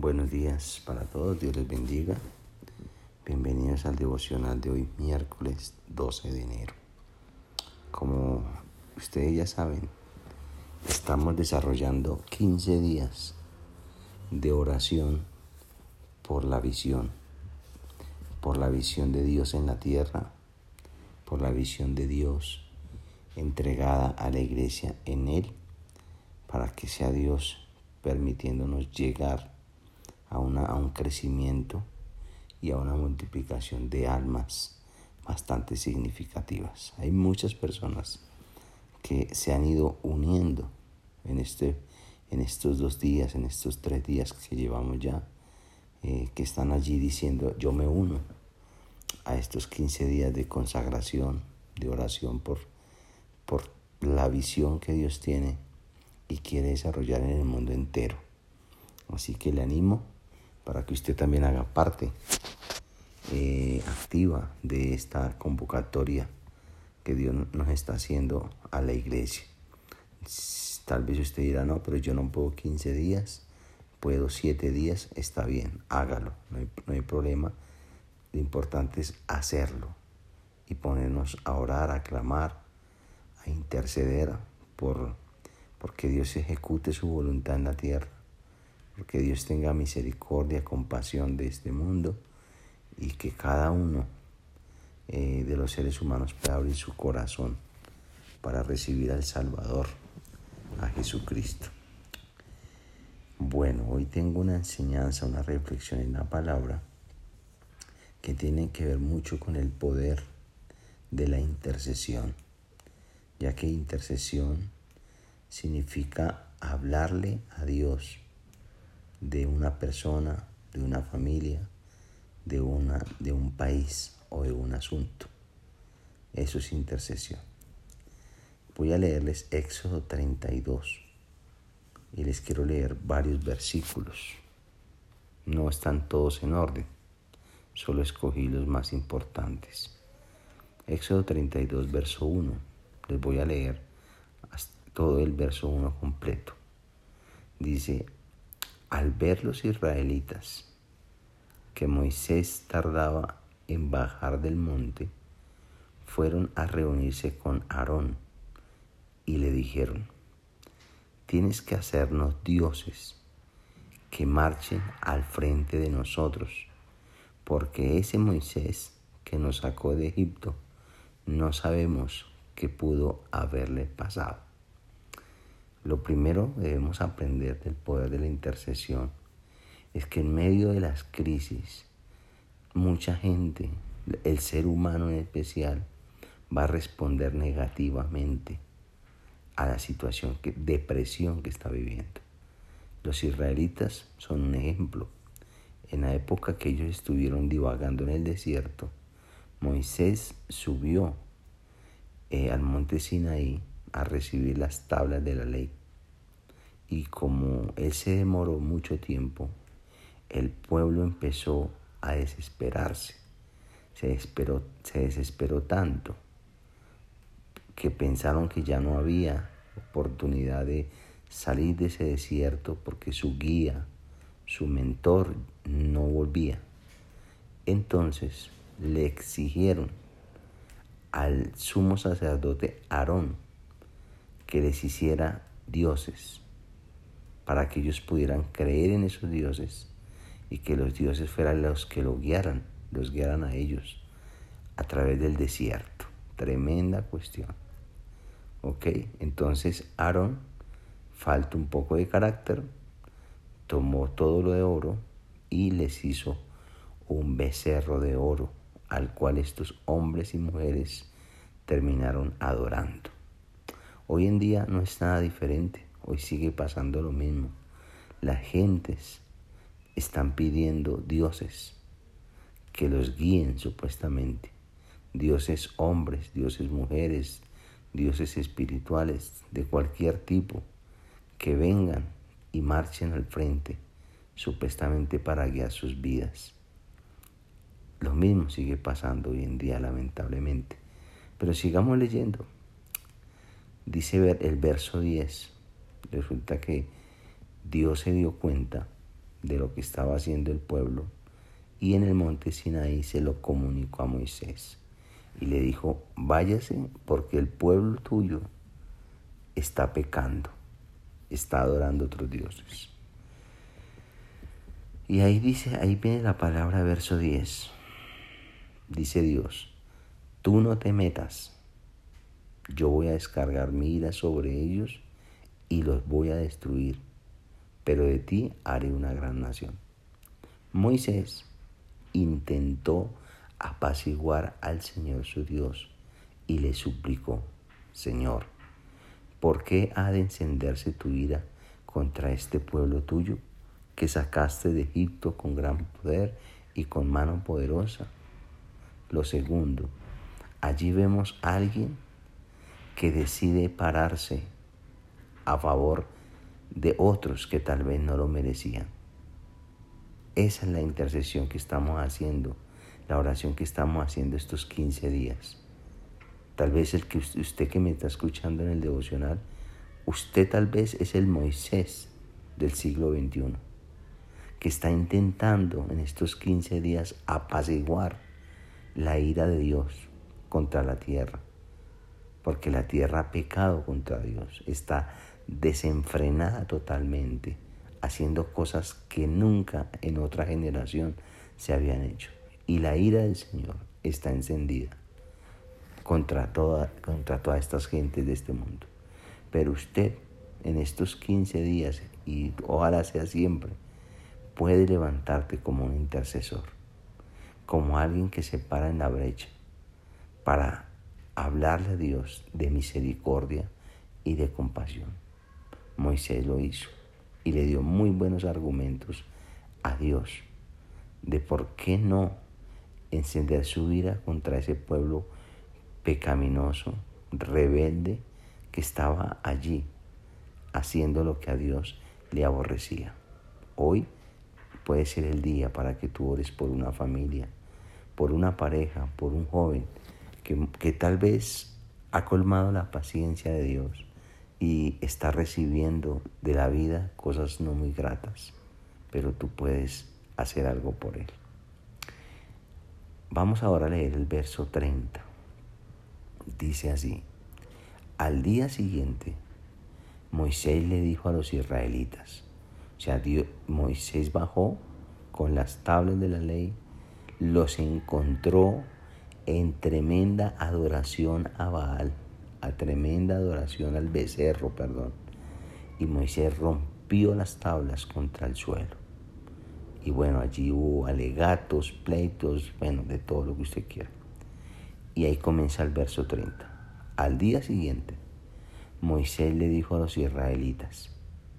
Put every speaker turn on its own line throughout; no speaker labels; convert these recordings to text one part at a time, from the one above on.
Buenos días para todos, Dios les bendiga. Bienvenidos al devocional de hoy, miércoles 12 de enero. Como ustedes ya saben, estamos desarrollando 15 días de oración por la visión, por la visión de Dios en la tierra, por la visión de Dios entregada a la iglesia en Él, para que sea Dios permitiéndonos llegar a, una, a un crecimiento y a una multiplicación de almas bastante significativas. Hay muchas personas que se han ido uniendo en, este, en estos dos días, en estos tres días que llevamos ya, eh, que están allí diciendo, yo me uno a estos 15 días de consagración, de oración por, por la visión que Dios tiene y quiere desarrollar en el mundo entero. Así que le animo para que usted también haga parte eh, activa de esta convocatoria que Dios nos está haciendo a la iglesia. Tal vez usted dirá, no, pero yo no puedo 15 días, puedo 7 días, está bien, hágalo, no hay, no hay problema. Lo importante es hacerlo y ponernos a orar, a clamar, a interceder por porque Dios ejecute su voluntad en la tierra porque Dios tenga misericordia, compasión de este mundo y que cada uno eh, de los seres humanos pueda abrir su corazón para recibir al Salvador, a Jesucristo. Bueno, hoy tengo una enseñanza, una reflexión en la palabra que tiene que ver mucho con el poder de la intercesión, ya que intercesión significa hablarle a Dios de una persona, de una familia, de, una, de un país o de un asunto. Eso es intercesión. Voy a leerles Éxodo 32 y les quiero leer varios versículos. No están todos en orden, solo escogí los más importantes. Éxodo 32, verso 1. Les voy a leer todo el verso 1 completo. Dice, al ver los israelitas que Moisés tardaba en bajar del monte, fueron a reunirse con Aarón y le dijeron, tienes que hacernos dioses que marchen al frente de nosotros, porque ese Moisés que nos sacó de Egipto no sabemos qué pudo haberle pasado. Lo primero que debemos aprender del poder de la intercesión es que en medio de las crisis, mucha gente, el ser humano en especial, va a responder negativamente a la situación, que, depresión que está viviendo. Los israelitas son un ejemplo. En la época que ellos estuvieron divagando en el desierto, Moisés subió eh, al monte Sinaí a recibir las tablas de la ley y como él se demoró mucho tiempo, el pueblo empezó a desesperarse. Se desesperó, se desesperó tanto que pensaron que ya no había oportunidad de salir de ese desierto porque su guía, su mentor, no volvía. Entonces le exigieron al sumo sacerdote Aarón que les hiciera dioses para que ellos pudieran creer en esos dioses y que los dioses fueran los que lo guiaran, los guiaran a ellos a través del desierto. Tremenda cuestión. ¿Ok? Entonces Aarón, falta un poco de carácter, tomó todo lo de oro y les hizo un becerro de oro al cual estos hombres y mujeres terminaron adorando. Hoy en día no es nada diferente. Hoy sigue pasando lo mismo. Las gentes están pidiendo dioses que los guíen supuestamente. Dioses hombres, dioses mujeres, dioses espirituales de cualquier tipo que vengan y marchen al frente supuestamente para guiar sus vidas. Lo mismo sigue pasando hoy en día lamentablemente. Pero sigamos leyendo. Dice el verso 10. Resulta que Dios se dio cuenta de lo que estaba haciendo el pueblo y en el monte Sinaí se lo comunicó a Moisés y le dijo, váyase porque el pueblo tuyo está pecando, está adorando otros dioses. Y ahí dice, ahí viene la palabra verso 10. Dice Dios, tú no te metas, yo voy a descargar mi ira sobre ellos y los voy a destruir, pero de ti haré una gran nación. Moisés intentó apaciguar al Señor su Dios y le suplicó, Señor, ¿por qué ha de encenderse tu ira contra este pueblo tuyo que sacaste de Egipto con gran poder y con mano poderosa? Lo segundo, allí vemos a alguien que decide pararse a favor de otros que tal vez no lo merecían. Esa es la intercesión que estamos haciendo la oración que estamos haciendo estos 15 días. Tal vez el que usted que me está escuchando en el devocional, usted tal vez es el Moisés del siglo XXI, que está intentando en estos 15 días apaciguar la ira de Dios contra la tierra, porque la tierra ha pecado contra Dios, está desenfrenada totalmente, haciendo cosas que nunca en otra generación se habían hecho y la ira del Señor está encendida contra, toda, contra todas estas gentes de este mundo. Pero usted en estos 15 días, y ojalá sea siempre, puede levantarte como un intercesor, como alguien que se para en la brecha para hablarle a Dios de misericordia y de compasión. Moisés lo hizo y le dio muy buenos argumentos a Dios de por qué no encender su ira contra ese pueblo pecaminoso, rebelde, que estaba allí haciendo lo que a Dios le aborrecía. Hoy puede ser el día para que tú ores por una familia, por una pareja, por un joven que, tal vez ha colmado la paciencia de Dios y está recibiendo de la vida cosas no muy gratas, pero tú puedes hacer algo por él. Vamos ahora a leer el verso 30. Dice así, al día siguiente Moisés le dijo a los israelitas, o sea, Moisés bajó con las tablas de la ley, los encontró en tremenda adoración a Baal, a tremenda adoración al becerro, perdón. Y Moisés rompió las tablas contra el suelo. Y bueno, allí hubo alegatos, pleitos, bueno, de todo lo que usted quiera. Y ahí comienza el verso 30. Al día siguiente, Moisés le dijo a los israelitas,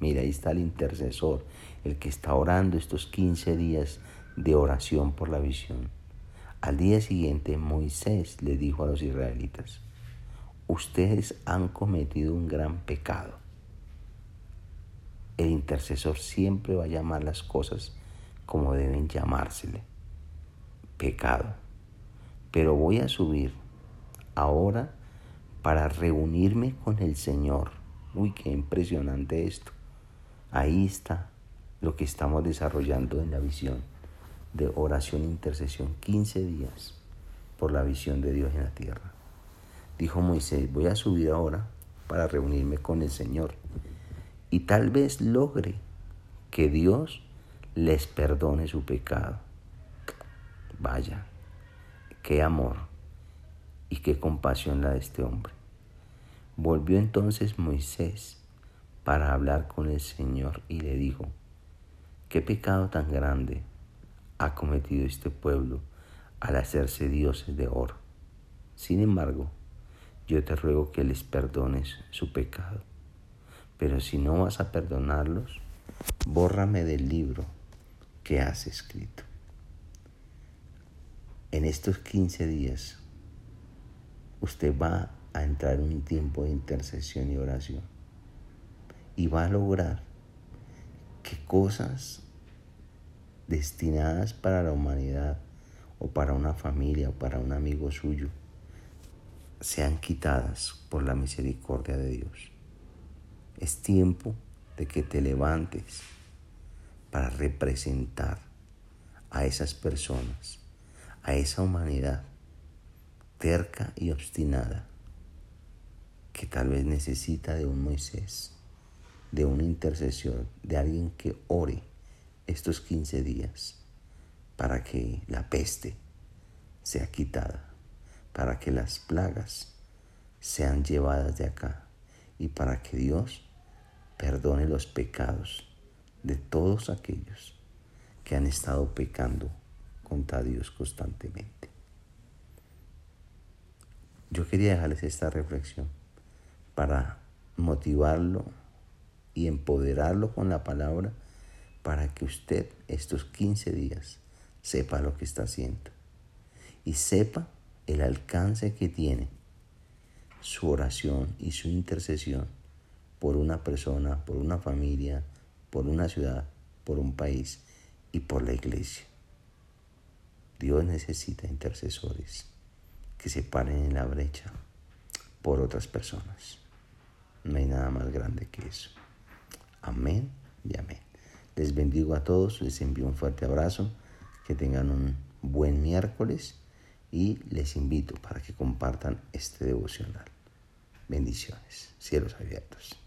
mira, ahí está el intercesor, el que está orando estos 15 días de oración por la visión. Al día siguiente, Moisés le dijo a los israelitas, ustedes han cometido un gran pecado. El intercesor siempre va a llamar las cosas como deben llamársele, pecado. Pero voy a subir ahora para reunirme con el Señor. Uy, qué impresionante esto. Ahí está lo que estamos desarrollando en la visión de oración e intercesión. 15 días por la visión de Dios en la tierra. Dijo Moisés, voy a subir ahora para reunirme con el Señor. Y tal vez logre que Dios les perdone su pecado. Vaya, qué amor y qué compasión la de este hombre. Volvió entonces Moisés para hablar con el Señor y le dijo, ¿qué pecado tan grande ha cometido este pueblo al hacerse dioses de oro? Sin embargo, yo te ruego que les perdones su pecado. Pero si no vas a perdonarlos, bórrame del libro que has escrito. En estos 15 días, usted va a entrar en un tiempo de intercesión y oración y va a lograr que cosas destinadas para la humanidad o para una familia o para un amigo suyo sean quitadas por la misericordia de Dios. Es tiempo de que te levantes para representar a esas personas, a esa humanidad terca y obstinada que tal vez necesita de un Moisés, de una intercesión, de alguien que ore estos 15 días para que la peste sea quitada, para que las plagas sean llevadas de acá y para que Dios perdone los pecados de todos aquellos que han estado pecando contra Dios constantemente. Yo quería dejarles esta reflexión para motivarlo y empoderarlo con la palabra para que usted estos 15 días sepa lo que está haciendo y sepa el alcance que tiene su oración y su intercesión por una persona, por una familia, por una ciudad, por un país y por la iglesia. Dios necesita intercesores que se paren en la brecha por otras personas. No hay nada más grande que eso. Amén y amén. Les bendigo a todos, les envío un fuerte abrazo, que tengan un buen miércoles y les invito para que compartan este devocional. Bendiciones, cielos abiertos.